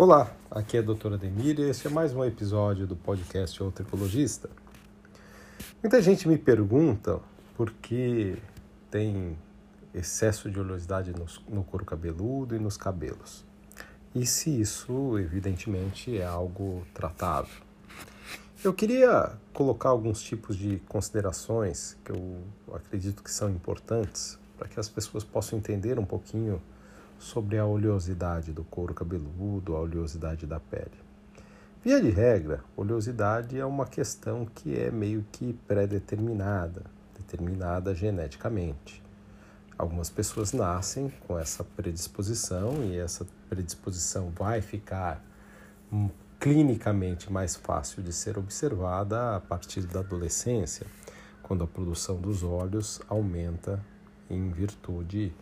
Olá, aqui é a doutora Demir e este é mais um episódio do podcast O. Muita gente me pergunta por que tem excesso de oleosidade no couro cabeludo e nos cabelos. E se isso, evidentemente, é algo tratável. Eu queria colocar alguns tipos de considerações que eu acredito que são importantes para que as pessoas possam entender um pouquinho sobre a oleosidade do couro cabeludo, a oleosidade da pele. Via de regra, oleosidade é uma questão que é meio que pré-determinada, determinada geneticamente. Algumas pessoas nascem com essa predisposição e essa predisposição vai ficar clinicamente mais fácil de ser observada a partir da adolescência, quando a produção dos óleos aumenta em virtude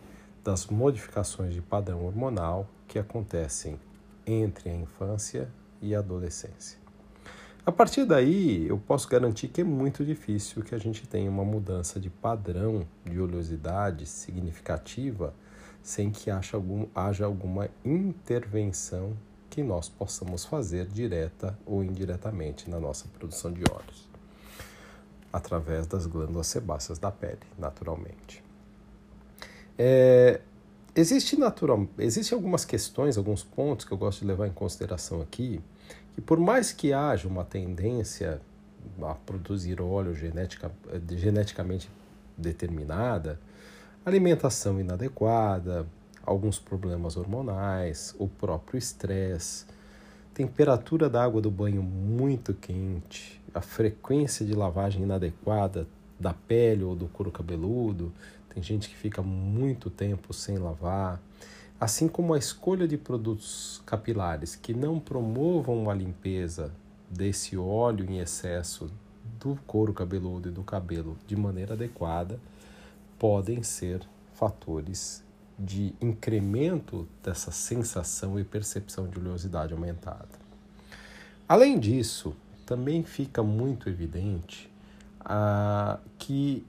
das modificações de padrão hormonal que acontecem entre a infância e a adolescência. A partir daí, eu posso garantir que é muito difícil que a gente tenha uma mudança de padrão de oleosidade significativa sem que haja, algum, haja alguma intervenção que nós possamos fazer direta ou indiretamente na nossa produção de óleos, através das glândulas sebáceas da pele, naturalmente. É, existe natural, existe algumas questões, alguns pontos que eu gosto de levar em consideração aqui, que por mais que haja uma tendência a produzir óleo genetica, geneticamente determinada, alimentação inadequada, alguns problemas hormonais, o próprio estresse, temperatura da água do banho muito quente, a frequência de lavagem inadequada da pele ou do couro cabeludo, tem gente que fica muito tempo sem lavar, assim como a escolha de produtos capilares que não promovam a limpeza desse óleo em excesso do couro cabeludo e do cabelo de maneira adequada, podem ser fatores de incremento dessa sensação e percepção de oleosidade aumentada. Além disso, também fica muito evidente ah, que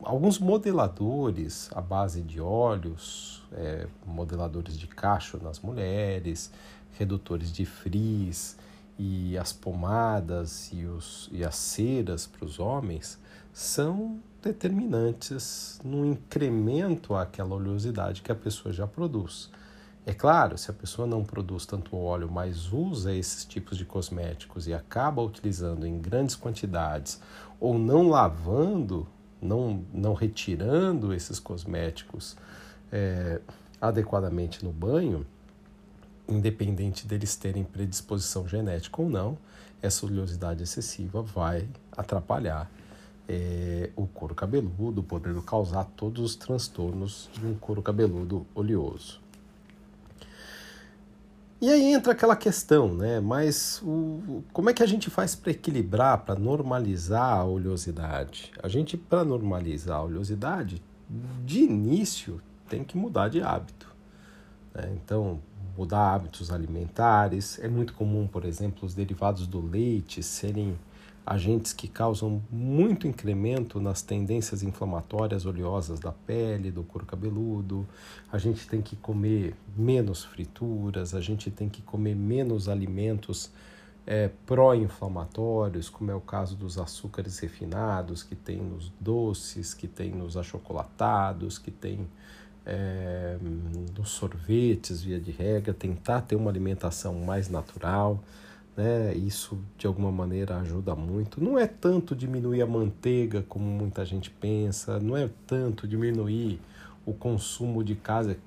alguns modeladores à base de óleos, é, modeladores de cacho nas mulheres, redutores de frizz e as pomadas e, os, e as ceras para os homens são determinantes no incremento àquela oleosidade que a pessoa já produz. É claro, se a pessoa não produz tanto óleo, mas usa esses tipos de cosméticos e acaba utilizando em grandes quantidades ou não lavando não, não retirando esses cosméticos é, adequadamente no banho, independente deles terem predisposição genética ou não, essa oleosidade excessiva vai atrapalhar é, o couro cabeludo, podendo causar todos os transtornos de um couro cabeludo oleoso. E aí entra aquela questão, né? Mas o, como é que a gente faz para equilibrar, para normalizar a oleosidade? A gente, para normalizar a oleosidade, de início tem que mudar de hábito. Né? Então, mudar hábitos alimentares. É muito comum, por exemplo, os derivados do leite serem agentes que causam muito incremento nas tendências inflamatórias oleosas da pele, do couro cabeludo. A gente tem que comer menos frituras, a gente tem que comer menos alimentos é, pró-inflamatórios, como é o caso dos açúcares refinados, que tem nos doces, que tem nos achocolatados, que tem é, nos sorvetes, via de regra, tentar ter uma alimentação mais natural né? Isso de alguma maneira ajuda muito. Não é tanto diminuir a manteiga como muita gente pensa, não é tanto diminuir o consumo de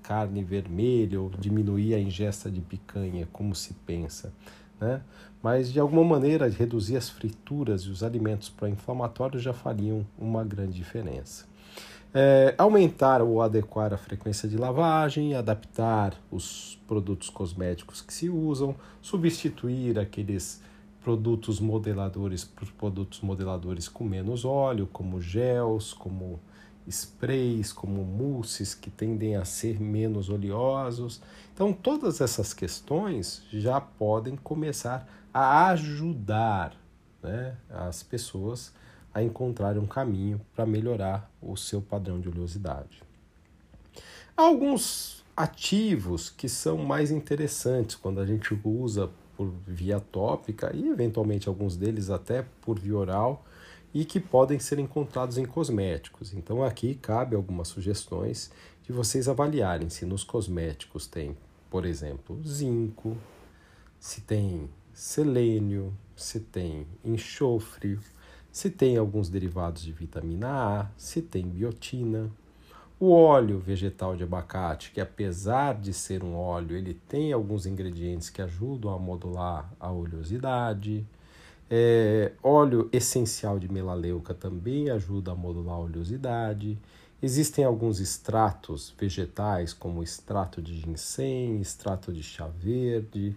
carne vermelha ou diminuir a ingesta de picanha como se pensa, né? Mas de alguma maneira reduzir as frituras e os alimentos pró-inflamatórios já fariam uma grande diferença. É, aumentar ou adequar a frequência de lavagem, adaptar os produtos cosméticos que se usam, substituir aqueles produtos modeladores por produtos modeladores com menos óleo, como gels, como sprays, como mousses que tendem a ser menos oleosos. Então, todas essas questões já podem começar a ajudar né, as pessoas a encontrar um caminho para melhorar o seu padrão de oleosidade. Há alguns ativos que são mais interessantes quando a gente usa por via tópica e eventualmente alguns deles até por via oral e que podem ser encontrados em cosméticos. Então aqui cabe algumas sugestões de vocês avaliarem se nos cosméticos tem, por exemplo, zinco, se tem selênio, se tem enxofre, se tem alguns derivados de vitamina A, se tem biotina. O óleo vegetal de abacate, que apesar de ser um óleo, ele tem alguns ingredientes que ajudam a modular a oleosidade. É, óleo essencial de melaleuca também ajuda a modular a oleosidade. Existem alguns extratos vegetais, como extrato de ginseng, extrato de chá verde,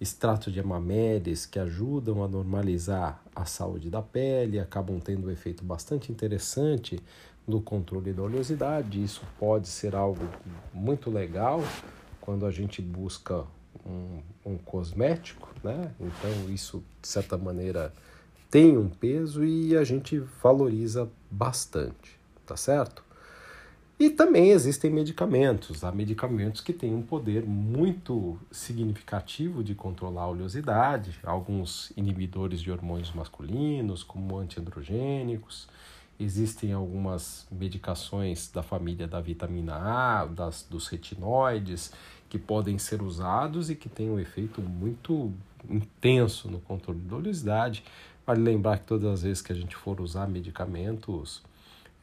extrato de amamelis que ajudam a normalizar a saúde da pele, acabam tendo um efeito bastante interessante no controle da oleosidade. Isso pode ser algo muito legal quando a gente busca um, um cosmético, né? Então isso de certa maneira tem um peso e a gente valoriza bastante, tá certo? E também existem medicamentos. Há medicamentos que têm um poder muito significativo de controlar a oleosidade, alguns inibidores de hormônios masculinos, como antiandrogênicos. Existem algumas medicações da família da vitamina A, das, dos retinoides, que podem ser usados e que têm um efeito muito intenso no controle da oleosidade. Vale lembrar que todas as vezes que a gente for usar medicamentos,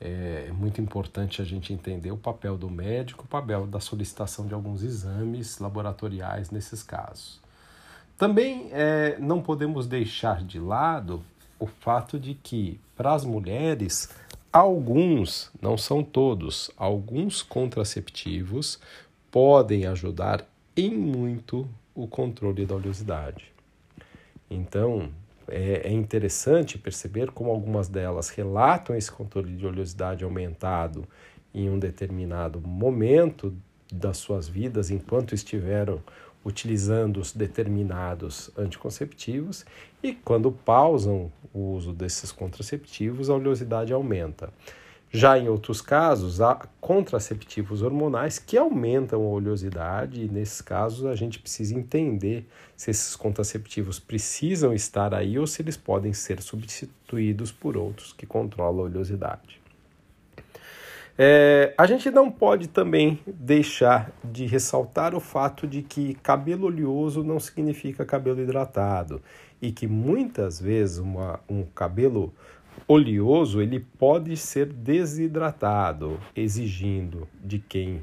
é muito importante a gente entender o papel do médico, o papel da solicitação de alguns exames laboratoriais nesses casos. Também é, não podemos deixar de lado o fato de que, para as mulheres, alguns, não são todos, alguns contraceptivos podem ajudar em muito o controle da oleosidade. Então, é, é interessante perceber como algumas delas relatam esse controle de oleosidade aumentado em um determinado momento das suas vidas, enquanto estiveram utilizando os determinados anticonceptivos, e quando pausam o uso desses contraceptivos, a oleosidade aumenta. Já em outros casos, há contraceptivos hormonais que aumentam a oleosidade, e nesses casos a gente precisa entender se esses contraceptivos precisam estar aí ou se eles podem ser substituídos por outros que controlam a oleosidade. É, a gente não pode também deixar de ressaltar o fato de que cabelo oleoso não significa cabelo hidratado e que muitas vezes uma, um cabelo oleoso ele pode ser desidratado, exigindo de quem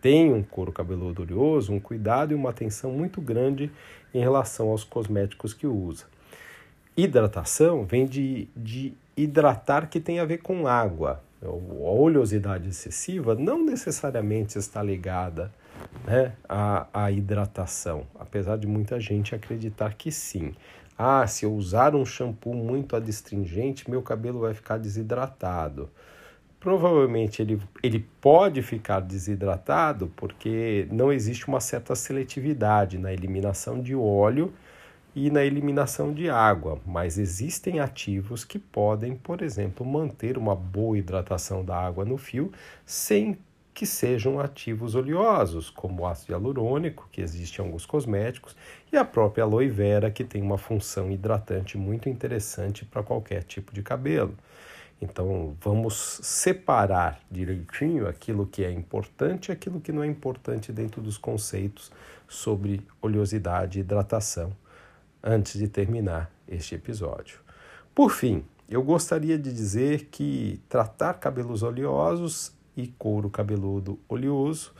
tem um couro cabeludo oleoso um cuidado e uma atenção muito grande em relação aos cosméticos que usa. Hidratação vem de, de hidratar que tem a ver com água. A oleosidade excessiva não necessariamente está ligada né, à, à hidratação, apesar de muita gente acreditar que sim. Ah, se eu usar um shampoo muito adstringente, meu cabelo vai ficar desidratado. Provavelmente ele, ele pode ficar desidratado porque não existe uma certa seletividade na eliminação de óleo e na eliminação de água, mas existem ativos que podem, por exemplo, manter uma boa hidratação da água no fio sem que sejam ativos oleosos, como o ácido hialurônico, que existe em alguns cosméticos, e a própria aloe vera, que tem uma função hidratante muito interessante para qualquer tipo de cabelo. Então, vamos separar direitinho aquilo que é importante e aquilo que não é importante dentro dos conceitos sobre oleosidade e hidratação antes de terminar este episódio. Por fim, eu gostaria de dizer que tratar cabelos oleosos e couro cabeludo oleoso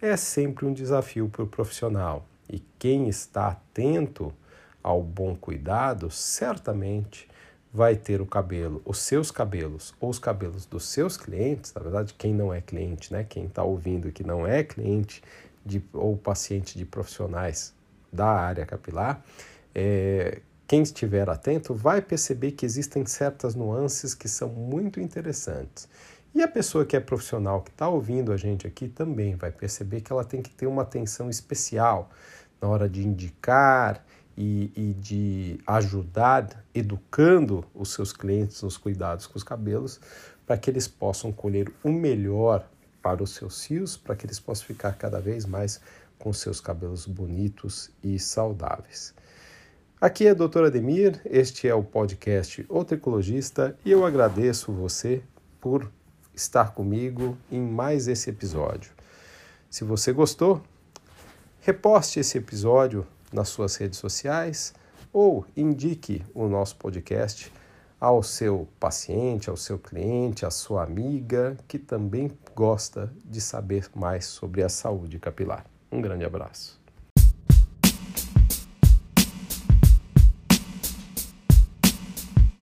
é sempre um desafio para o profissional. E quem está atento ao bom cuidado, certamente vai ter o cabelo, os seus cabelos ou os cabelos dos seus clientes, na verdade, quem não é cliente, né? Quem está ouvindo que não é cliente de, ou paciente de profissionais da área capilar, é, quem estiver atento vai perceber que existem certas nuances que são muito interessantes e a pessoa que é profissional, que está ouvindo a gente aqui, também vai perceber que ela tem que ter uma atenção especial na hora de indicar e, e de ajudar, educando os seus clientes nos cuidados com os cabelos, para que eles possam colher o melhor para os seus fios, para que eles possam ficar cada vez mais com seus cabelos bonitos e saudáveis. Aqui é a doutora Ademir, este é o podcast O Tricologista e eu agradeço você por estar comigo em mais esse episódio. Se você gostou, reposte esse episódio nas suas redes sociais ou indique o nosso podcast ao seu paciente, ao seu cliente, à sua amiga que também gosta de saber mais sobre a saúde capilar. Um grande abraço.